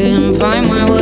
couldn't find my way.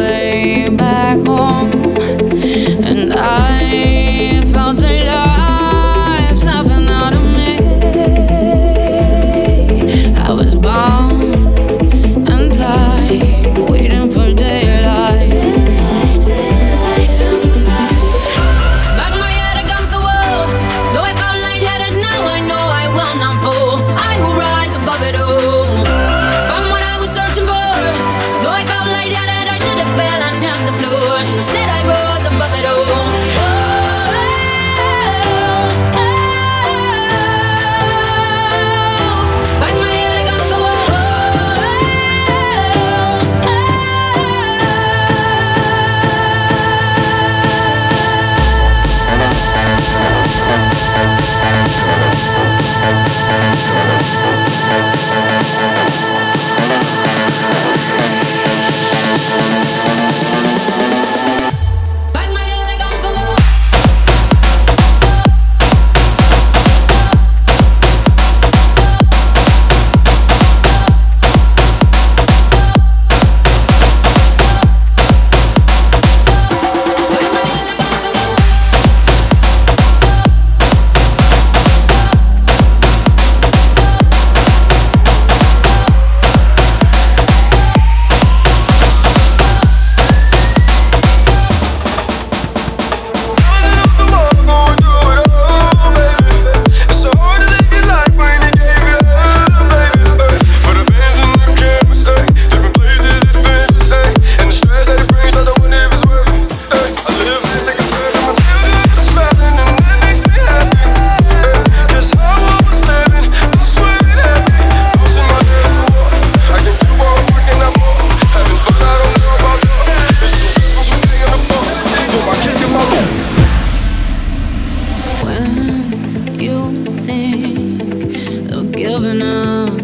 giving up.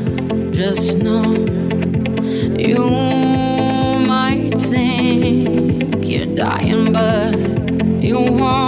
Just know you might think you're dying, but you won't.